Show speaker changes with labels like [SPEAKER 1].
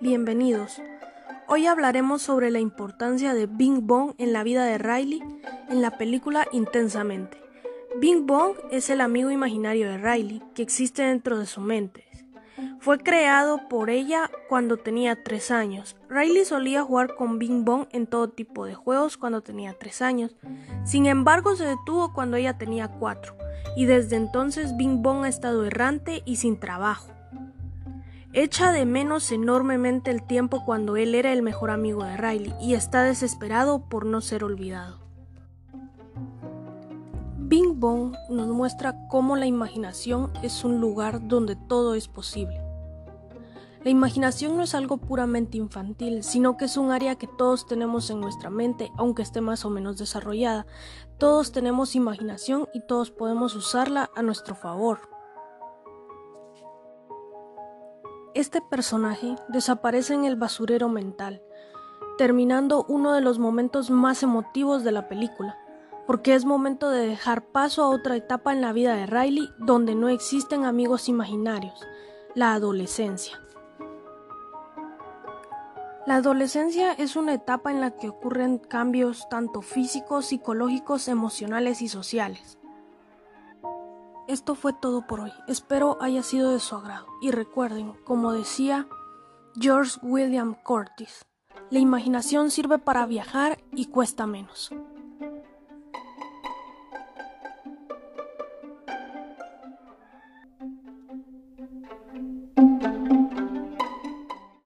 [SPEAKER 1] bienvenidos. Hoy hablaremos sobre la importancia de Bing Bong en la vida de Riley en la película Intensamente. Bing Bong es el amigo imaginario de Riley que existe dentro de su mente. Fue creado por ella cuando tenía 3 años. Riley solía jugar con Bing Bong en todo tipo de juegos cuando tenía 3 años. Sin embargo, se detuvo cuando ella tenía 4 y desde entonces Bing Bong ha estado errante y sin trabajo. Echa de menos enormemente el tiempo cuando él era el mejor amigo de Riley y está desesperado por no ser olvidado. Bing Bong nos muestra cómo la imaginación es un lugar donde todo es posible. La imaginación no es algo puramente infantil, sino que es un área que todos tenemos en nuestra mente, aunque esté más o menos desarrollada. Todos tenemos imaginación y todos podemos usarla a nuestro favor. Este personaje desaparece en el basurero mental, terminando uno de los momentos más emotivos de la película, porque es momento de dejar paso a otra etapa en la vida de Riley donde no existen amigos imaginarios, la adolescencia. La adolescencia es una etapa en la que ocurren cambios tanto físicos, psicológicos, emocionales y sociales. Esto fue todo por hoy. Espero haya sido de su agrado. Y recuerden, como decía George William Curtis, la imaginación sirve para viajar y cuesta menos.